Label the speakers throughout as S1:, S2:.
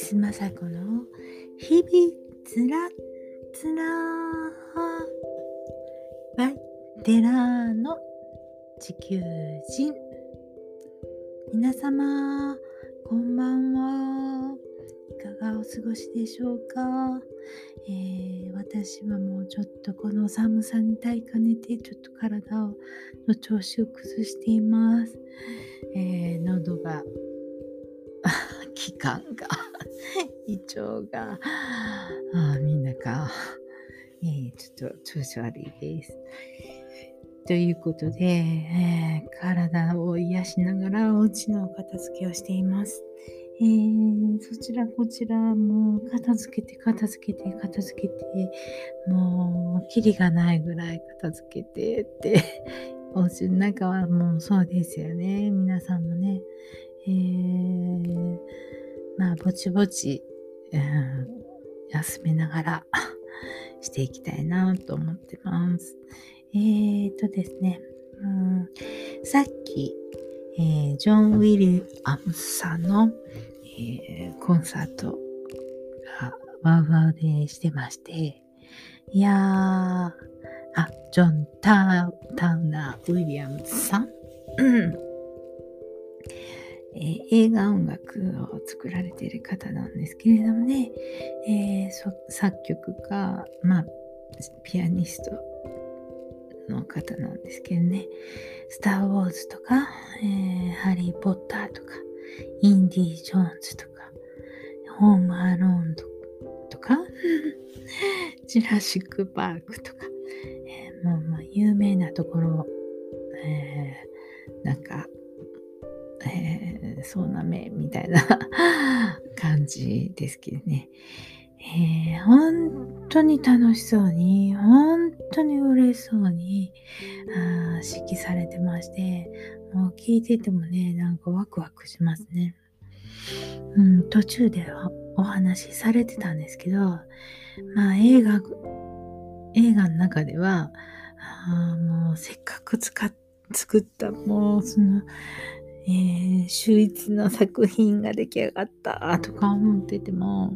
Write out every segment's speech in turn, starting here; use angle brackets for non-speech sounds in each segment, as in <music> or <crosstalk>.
S1: ス雅子の日々つらつらバイテラーの地球人。皆様こんばんは。いかがお過ごしでしょうか、えー、私はもうちょっとこの寒さに耐えかねてちょっと体をの調子を崩しています、えー、喉が <laughs> 気管が。胃腸があみんなか、えー、ちょっと調子悪いです。ということで、えー、体を癒しながらお家の片付けをしています。えー、そちらこちらもう片付けて片付けて片付けてもうキリがないぐらい片付けてってお家の中はもうそうですよね皆さんもね、えー、まあぼちぼち、うん、休めながら <laughs> していきたいなと思ってます。えーとですね、うん、さっきえー、ジョン・ウィリアムスさんの、えー、コンサートがワウワウでしてまして、いやー、あ、ジョン・タタウナー・ウィリアムズさん、えー、映画音楽を作られている方なんですけれどもね、えー、作曲家、まあ、ピアニストの方なんですけどね、スター・ウォーズとか、えー、ハリー・ポッターとか、インディ・ジョーンズとか、ホーム・アローンとか、<laughs> ジュラシック・パークとか、えー、もうま有名なところ、えー、なんか、えー、そうなめみたいな <laughs> 感じですけどね。えー、本当に楽しそうに、本当に嬉しそうにあ指揮されてまして、もう聞いててもね、なんかワクワクしますね。うん、途中でお話しされてたんですけど、まあ映画、映画の中では、あもうせっかく使っ作ったもうその、えー、秀逸な作品が出来上がったとか思ってても、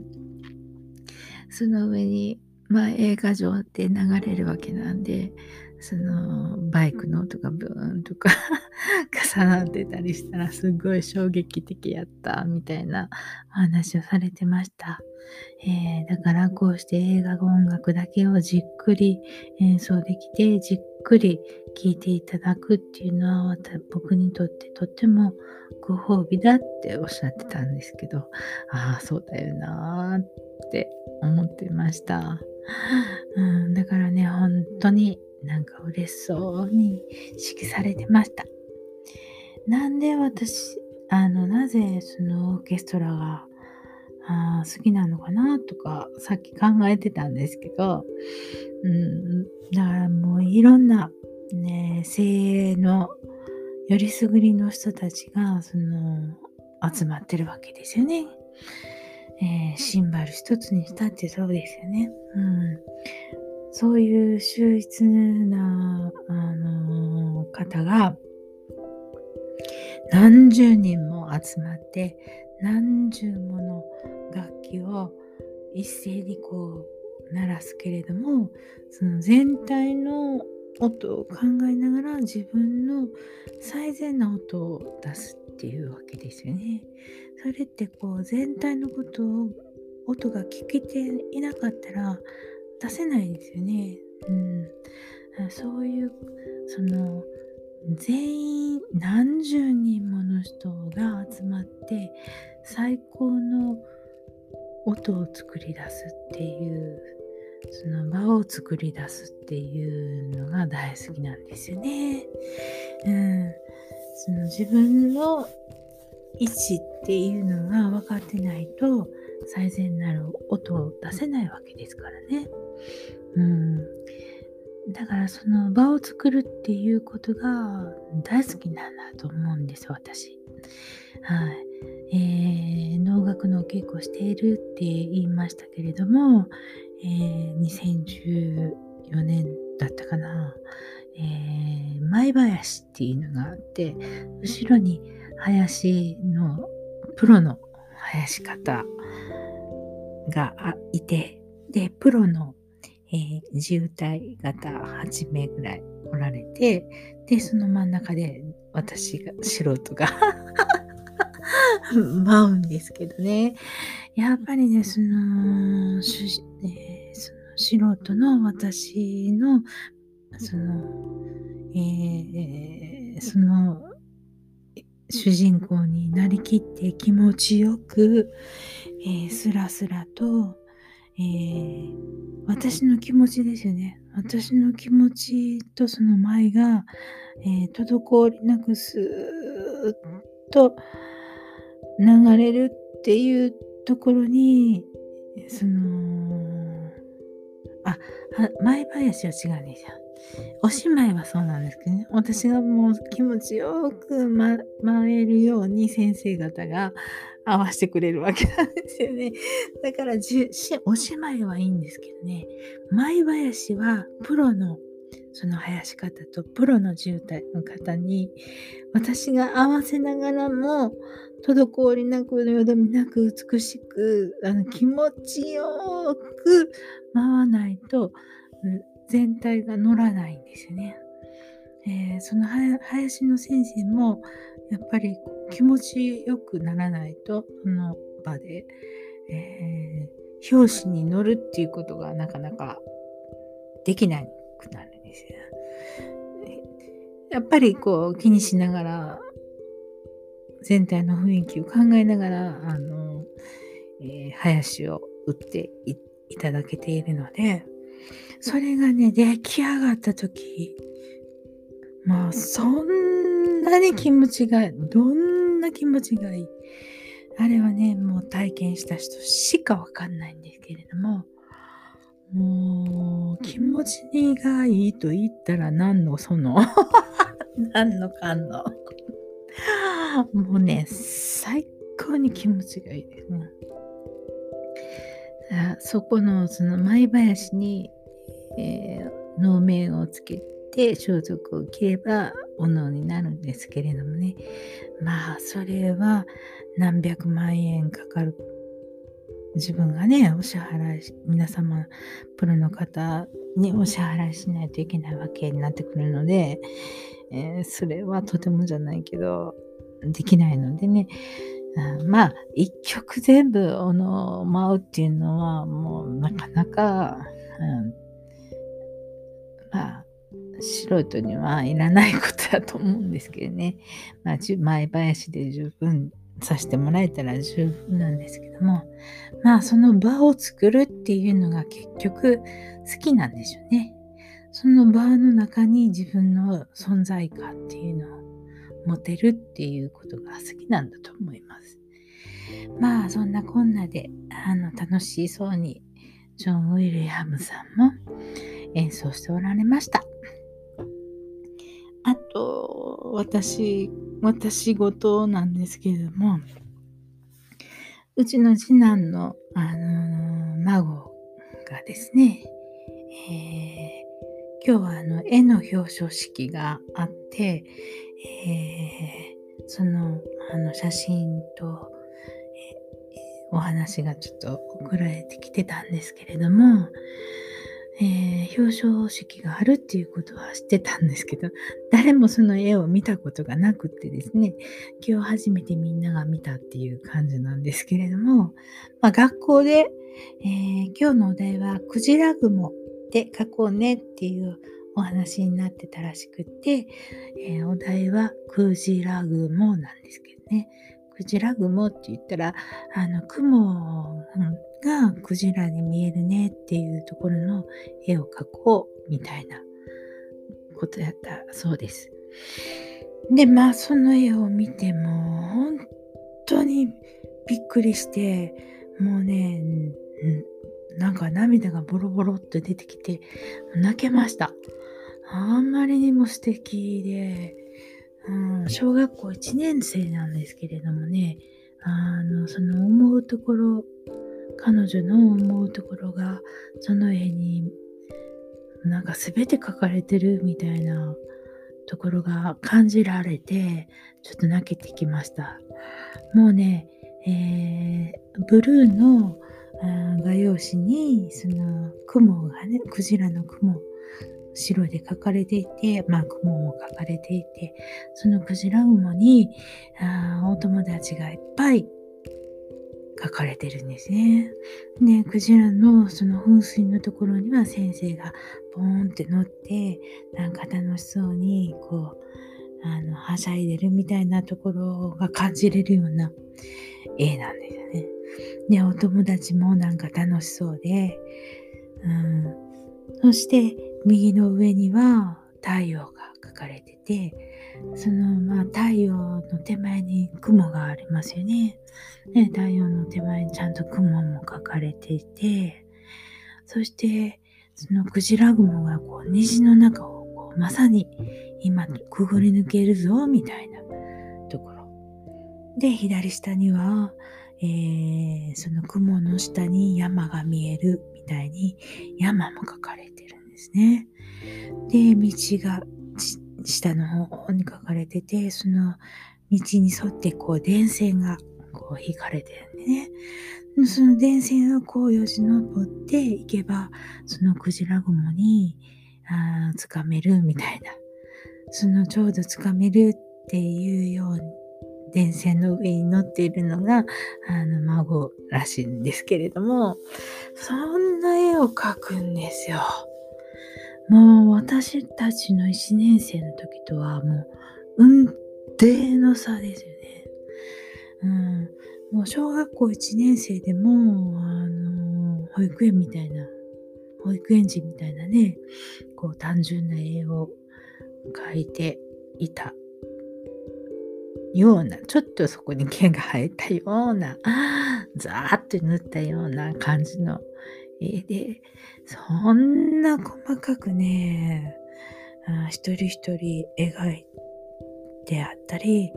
S1: その上に、まあ、映画上で流れるわけなんで、そのバイクの音がブーンとか <laughs> 重なってたりしたらすごい衝撃的やったみたいな話をされてました。えー、だからこうして映画音楽だけをじっくり演奏できてじっくり聴いていただくっていうのは僕にとってとってもご褒美だっておっしゃってたんですけどああそうだよなーって思ってました、うん、だからね本当になんか嬉しそうに指揮されてました。なんで私あのなぜそのオーケストラがあ好きなのかなとかさっき考えてたんですけど、うん、だからもういろんな、ね、精鋭のよりすぐりの人たちがその集まってるわけですよね。えー、シンバル一つにしたってそうですよね。うん、そういう秀逸な、あのー、方が何十人も集まって何十もの楽器を一斉にこう鳴らすけれどもその全体の音を考えながら自分の最善な音を出すっていうわけですよね。それってこう全体のことを音が聞けていなかったら出せないですよね。うん、そういうその全員何十人もの人が集まって最高の音を作り出すっていうその場を作り出すっていうのが大好きなんですよね。うん、その自分の位置っていうのが分かってないと最善なる音を出せないわけですからね。うん、だからその場を作るっていうことが大好きなんだと思うんです私。はい。えー、能楽のお稽古をしているって言いましたけれども、えー、2014年だったかな、えー、舞林っていうのがあって後ろに林のプロの林方がいて、で、プロの、えー、自由体型8名ぐらいおられて、で、その真ん中で私が、素人が <laughs> <laughs> 舞うんですけどね。やっぱりね、その、えー、その素人の私の、その、えー、その、主人公になりきって気持ちよく、えー、スラスラと、えー、私の気持ちですよね。私の気持ちとその舞が、えー、滞りなくスーッと流れるっていうところに、その、あ、前林は違うんですよ。おしまいはそうなんですけどね。私がもう気持ちよく、ま、舞えるように先生方が合わせてくれるわけなんですよね。だからじおしまいはいいんですけどね。舞林はプロのその生やし方とプロの渋滞の方に私が合わせながらも滞りなくよどみなく美しくあの気持ちよく回らないと全体が乗らないんですよね。えー、その林の先生もやっぱり気持ちよくならないとその場で、えー、表紙に乗るっていうことがなかなかできなくなるんですよ。やっぱりこう気にしながら全体の雰囲気を考えながらあの、えー、林を打っていただけているのでそれがね出来上がった時まあそんなに気持ちがどんな気持ちがいい？あれはねもう体験した人しかわかんないんですけれどももう気持ちがいいと言ったら何のその <laughs> 何のかんの？<laughs> もうね最高に気持ちがいいですね。そこのその舞林に、えー、能面をつけて装束を着ればお能になるんですけれどもね。まあそれは何百万円かかる。自分がねお支払い皆様プロの方にお支払いしないといけないわけになってくるので、えー、それはとてもじゃないけどできないのでねまあ一曲全部おの舞うっていうのはもうなかなか、うん、まあ素人にはいらないことだと思うんですけどね。まあ、前林で十分させてもらえたら十分なんですけども、まあその場を作るっていうのが結局好きなんでしょうね。その場の中に自分の存在感っていうのを持てるっていうことが好きなんだと思います。まあそんなこんなであの楽しそうにジョン・ウィリアムさんも演奏しておられました。あと、私、私事なんですけれども、うちの次男の、あのー、孫がですね、えー、今日はあの絵の表彰式があって、えー、そのあの写真と、えお話がちょっと送られてきてたんですけれども、えー、表彰式があるっていうことは知ってたんですけど、誰もその絵を見たことがなくってですね、今日初めてみんなが見たっていう感じなんですけれども、まあ、学校で、え、今日のお題はクジラ雲で書こうねっていうお話になってたらしくて、えー、お題はクジラ雲なんですけどね、クジラ雲って言ったら、あの、雲、がクジラに見えるねっていうところの絵を描こうみたいなことやったそうです。で、まあその絵を見ても本当にびっくりして、もうね、なんか涙がボロボロっと出てきて泣けました。あんまりにも素敵で、うん、小学校1年生なんですけれどもね、あの、その思うところ彼女の思うところがその絵になんか全て書かれてるみたいなところが感じられてちょっと泣けてきました。もうね、えー、ブルーの画用紙にその雲がねクジラの雲白で書かれていて、まあ、雲も書かれていて、そのクジラ雲にあお友達がいっぱい書かれてるんですね。で、クジラのその噴水のところには先生がポーンって乗って、なんか楽しそうに、こう、あの、はしゃいでるみたいなところが感じれるような絵なんですよね。で、お友達もなんか楽しそうで、うん。そして、右の上には太陽が描かれてて、そのまあ太陽の手前に雲がありますよね。ね太陽の手前にちゃんと雲も描かれていて、そしてそのクジラ雲がこう虹の中をこうまさに今くぐり抜けるぞみたいなところ。で、左下には、えー、その雲の下に山が見えるみたいに山も描かれてるんですね。で、道が下の方に書かれてて、その道に沿ってこう電線がこう引かれてるんでね。その電線をこうよじ登っていけば、そのクジラ雲にあつかめるみたいな。そのちょうどつかめるっていうように、電線の上に乗っているのが、あの、孫らしいんですけれども、そんな絵を描くんですよ。もう私たちの1年生の時とはもう運転の差ですよね。うん。もう小学校1年生でも、あの、保育園みたいな、保育園児みたいなね、こう単純な絵を描いていたような、ちょっとそこに毛が生えたような、<gasps> ザーッと塗ったような感じの絵で、そんな細かくね、あ一人一人描いてあったり、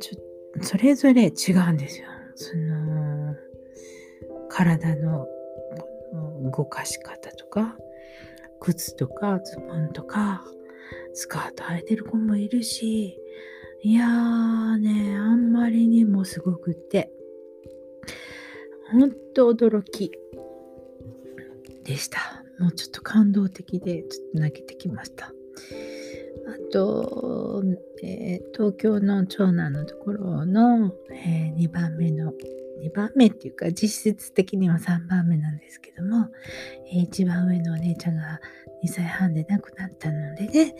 S1: ちょそれぞれ違うんですよ。その、体の動かし方とか、靴とかズボンとか、スカート履いてる子もいるし、いやーね、あんまりにもすごくて、ほんと驚き。でした。もうちょっと感動的で、ちょっと泣けてきました。あと、えー、東京の長男のところの、えー、2番目の、2番目っていうか実質的には3番目なんですけども、えー、一番上のお姉ちゃんが2歳半で亡くなったのでね、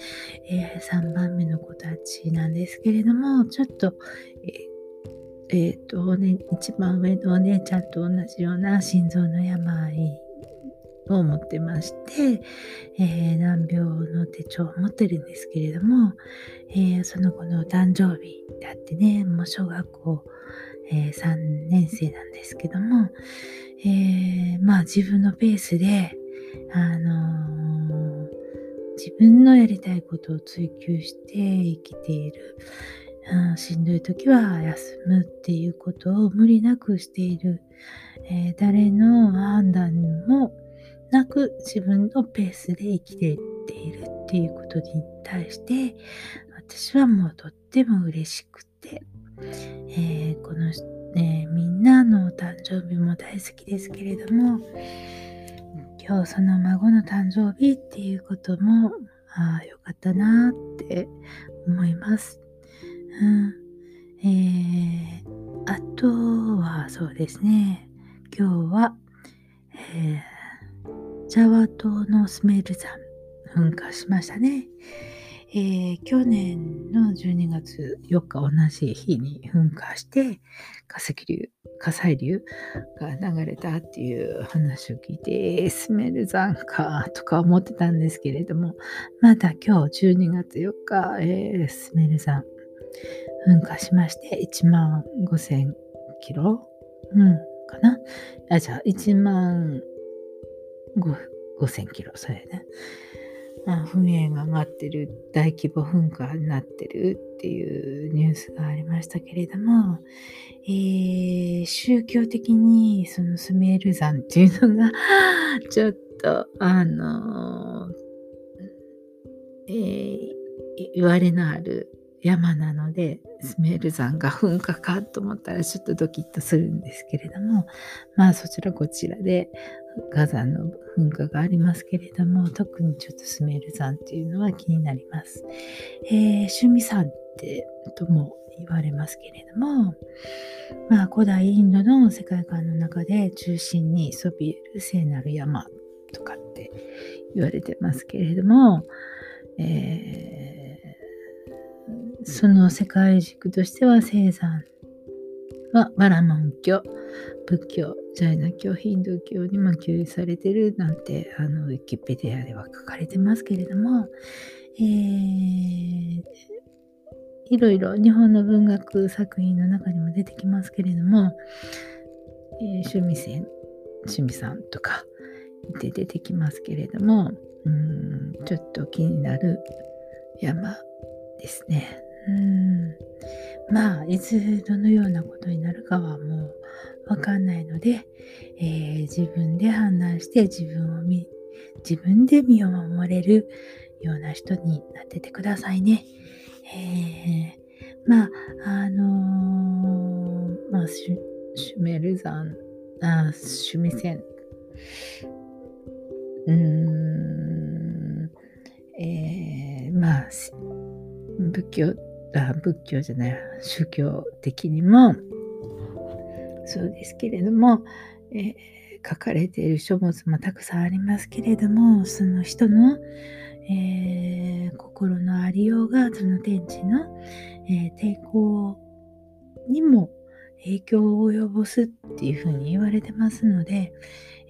S1: えー、3番目の子たちなんですけれども、ちょっと、えーえーとね、一番上のお姉ちゃんと同じような心臓の病を持ってまして、えー、難病の手帳を持ってるんですけれども、えー、その子の誕生日であってね、もう小学校、えー、3年生なんですけども、えーまあ自分のペースで、あの自分のやりたいことを追求して生きている。うん、しんどい時は休むっていうことを無理なくしている、えー、誰の判断もなく自分のペースで生きていっているっていうことに対して私はもうとっても嬉しくて、えー、この、ね、みんなのお誕生日も大好きですけれども今日その孫の誕生日っていうこともああよかったなって思います。うんえー、あとはそうですね今日は、えージャワ島のスメル山噴火しましたね。えー、去年の12月4日同じ日に噴火して化石流火砕流が流れたっていう話を聞いてスメル山かとか思ってたんですけれどもまだ今日12月4日、えー、スメル山噴火しまして1万5000キロうんかな？あじゃあ1万5000キロ、それね。まあ、噴煙が上がってる、大規模噴火になってるっていうニュースがありましたけれども、えー、宗教的にそのスメール山っていうのが、<laughs> ちょっと、あのえー、言われのある、山なのでスメール山が噴火かと思ったらちょっとドキッとするんですけれどもまあそちらこちらで火山の噴火がありますけれども特にちょっとスメール山っていうのは気になります。えー、趣味山ってとも言われますけれどもまあ古代インドの世界観の中で中心にそびえる聖なる山とかって言われてますけれども、えー、その世界軸としては聖山はバラモン教仏教ジャイナ教ヒンドゥー教にも給油されてるなんてあのウィキペディアでは書かれてますけれども、えー、いろいろ日本の文学作品の中にも出てきますけれども、えー、趣味線趣味さんとかで出てきますけれどもうんちょっと気になる山ですね。うんまあいつどのようなことになるかはもうわかんないので、えー、自分で判断して自分を見自分で身を守れるような人になっててくださいね。えー、まああのー、まあシュメル山あ趣味線うーんえー、まあ仏教あ仏教じゃない宗教的にも。そうですけれども、えー、書かれている書物もたくさんありますけれどもその人の、えー、心のありようがその天地の、えー、抵抗にも影響を及ぼすっていうふうに言われてますので、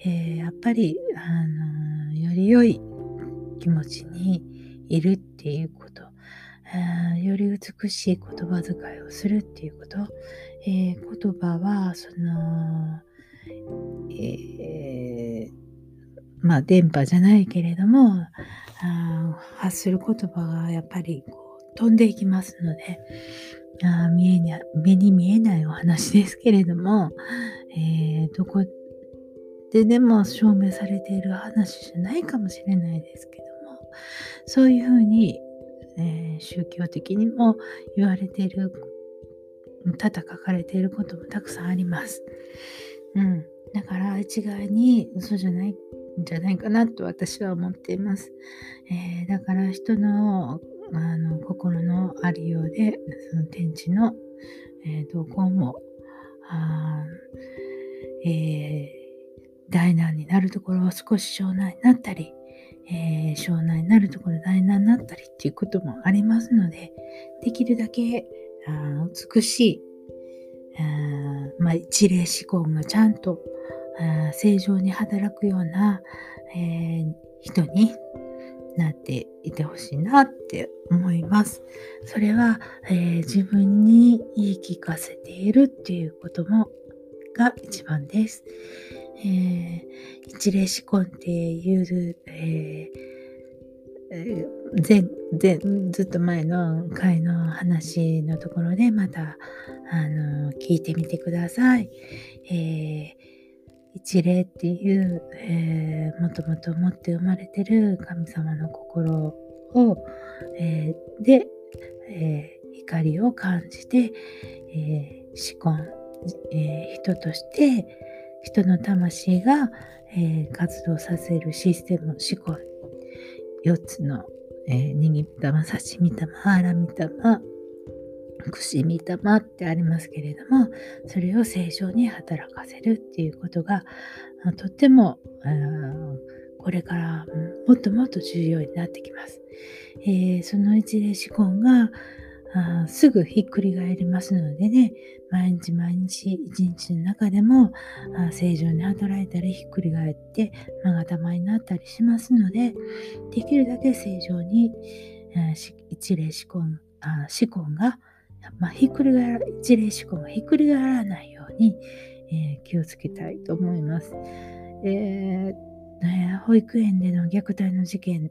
S1: えー、やっぱり、あのより良い気持ちにいるっていうこと、より美しい言葉遣いをするっていうこと、えー、言葉はその、えー、まあ電波じゃないけれどもあ発する言葉がやっぱりこう飛んでいきますのであ見えに目に見えないお話ですけれども、えー、どこででも証明されている話じゃないかもしれないですけどもそういうふうに、えー、宗教的にも言われている多々書かれていることもたくさんあります。うん、だから一概に嘘じゃないんじゃないかなと私は思っています。えー、だから人のあの心のありようでその天地の、えー、動向もあ、えー、大難になるところは少し小難になったり、えー、小難になるところで大難になったりっていうこともありますのでできるだけあ美しい、あまあ、一例思考がちゃんとあ正常に働くような、えー、人になっていてほしいなって思います。それは、えー、自分に言い聞かせているっていうこともが一番です。えー、一例思考っていう、えー、前前ずっと前の回の話のところでまたあの聞いてみてください。えー、一例っていう、えー、もともと持って生まれてる神様の心を、えー、で、えー、怒りを感じて、えー、思考、えー、人として人の魂が、えー、活動させるシステム思考4つの、握ったま、刺身玉、腹身玉、串身玉ってありますけれども、それを正常に働かせるっていうことが、とっても、これからもっともっと重要になってきます。えー、その一例思考が、すぐひっくり返りますのでね、毎日毎日一日の中でも正常に働いたりひっくり返ってまがたまになったりしますので、できるだけ正常に、一例思考あ思考が、まあ、ひっくり返ら一例思考がひっくり返らないように、えー、気をつけたいと思います。えーね、保育園での虐待の事件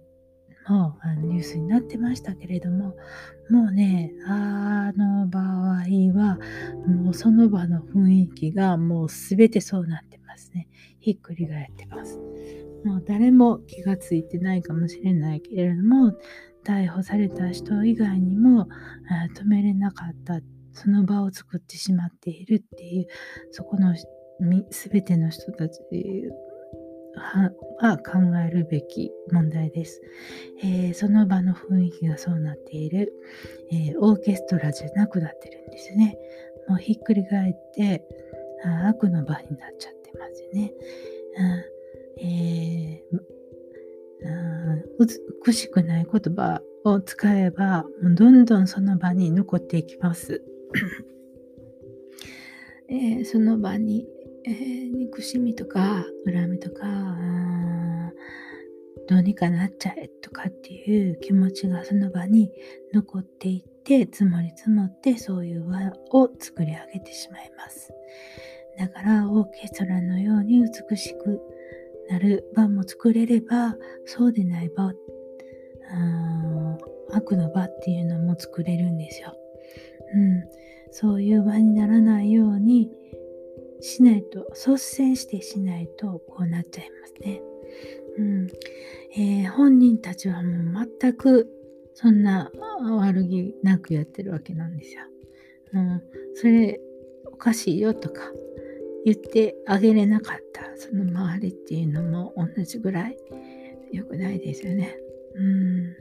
S1: もあのニュースになってましたけれどももうねあの場合はもうその場の雰囲気がもう全てそうなってますね。ひっくり返ってます。もう誰も気がついてないかもしれないけれども逮捕された人以外にも止めれなかったその場を作ってしまっているっていうそこの全ての人たちは考えるべき問題です、えー、その場の雰囲気がそうなっている、えー、オーケストラじゃなくなってるんですね。もうひっくり返ってあ悪の場になっちゃってますね、うんえー、美しくない言葉を使えばどんどんその場に残っていきます。えー、その場にえー、憎しみとか恨みとかどうにかなっちゃえとかっていう気持ちがその場に残っていって積もり積もってそういう輪を作り上げてしまいます。だからオーケストラのように美しくなる場も作れればそうでない場悪の場っていうのも作れるんですよ、うん、そういう場にならないようにしないと率先してしないとこうなっちゃいますね。うんえー、本人たちはもう全くそんな悪気なくやってるわけなんですよ。うん、それおかしいよとか言ってあげれなかったその周りっていうのも同じぐらい良くないですよね。うん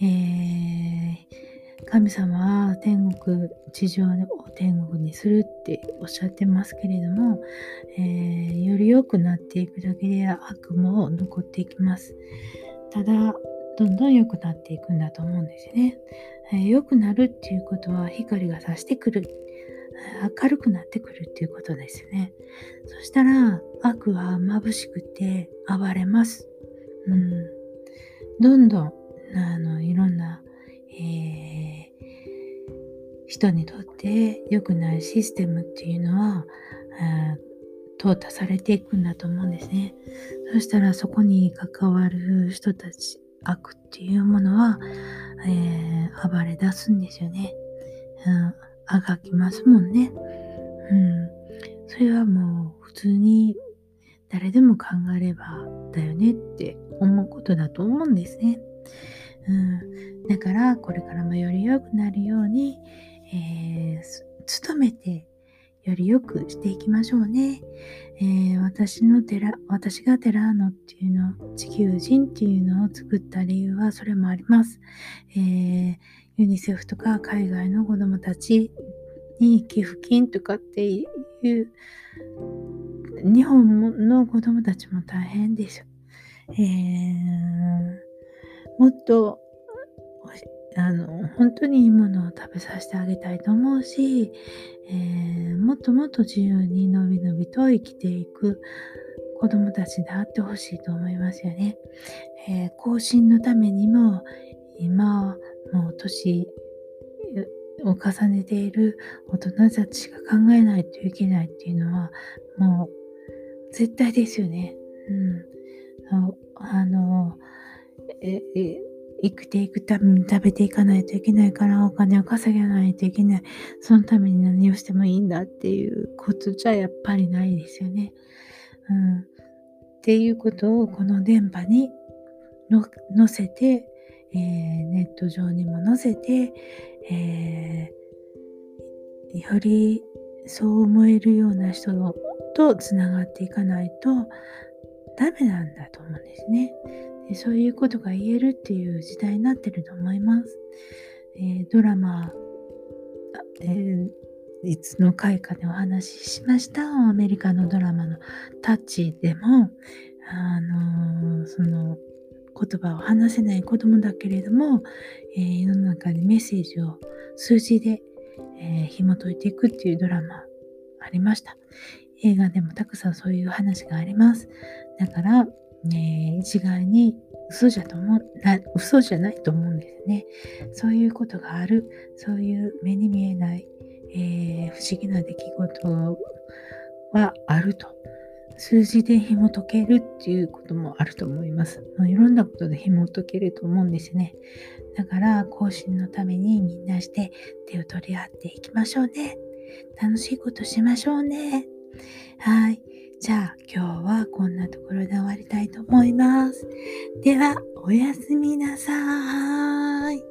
S1: えー神様は天国、地上を天国にするっておっしゃってますけれども、えー、より良くなっていくだけで悪も残っていきます。ただ、どんどん良くなっていくんだと思うんですね。えー、良くなるっていうことは光が差してくる。明るくなってくるっていうことですね。そしたら悪は眩しくて暴れます。うん、どんどんあのいろんなえー、人にとって良くないシステムっていうのは、えー、淘汰されていくんだと思うんですね。そしたらそこに関わる人たち、悪っていうものは、えー、暴れ出すんですよね。うん、あがきますもんね。うん。それはもう普通に誰でも考えればだよねって思うことだと思うんですね。うん、だからこれからもより良くなるように、えー、努めてより良くしていきましょうね。えー、私の寺、私がテラーノっていうの、地球人っていうのを作った理由はそれもあります。えー、ユニセフとか海外の子供たちに寄付金とかっていう、日本の子供たちも大変です。えーもっとあの本当にいいものを食べさせてあげたいと思うし、えー、もっともっと自由にのびのびと生きていく子供たちであってほしいと思いますよね。えー、更新のためにも今もう年を重ねている大人たちが考えないといけないっていうのはもう絶対ですよね。うん、あのえ生きていくために食べていかないといけないからお金を稼げないといけない。そのために何をしてもいいんだっていうことじゃやっぱりないですよね。うん。っていうことをこの電波に載せて、えー、ネット上にも載せて、えー、よりそう思えるような人とつながっていかないとダメなんだと思うんですね。でそういうことが言えるっていう時代になってると思います。えー、ドラマ、えー、いつの回かでお話ししましたアメリカのドラマのタッチでも、あのー、その言葉を話せない子供だけれども、えー、世の中でメッセージを数字で、えー、紐解いていくっていうドラマありました。映画でもたくさんそういう話があります。だから、ね、一概に嘘じゃと思な嘘じゃないと思うんですね。そういうことがある、そういう目に見えない、えー、不思議な出来事はあると。数字で紐解けるっていうこともあると思います。いろんなことで紐解けると思うんですね。だから、更新のためにみんなして手を取り合っていきましょうね。楽しいことしましょうね。はい。じゃあ今日はこんなところで終わりたいと思います。では、おやすみなさい。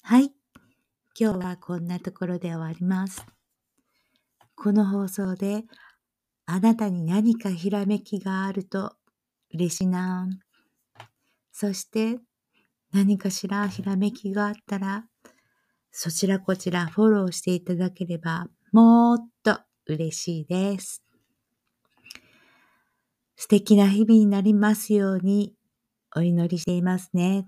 S1: はい。今日はこんなところで終わります。この放送であなたに何かひらめきがあると嬉しいな。そして何かしらひらめきがあったらそちらこちらフォローしていただければもっと嬉しいです。素敵な日々になりますようにお祈りしていますね。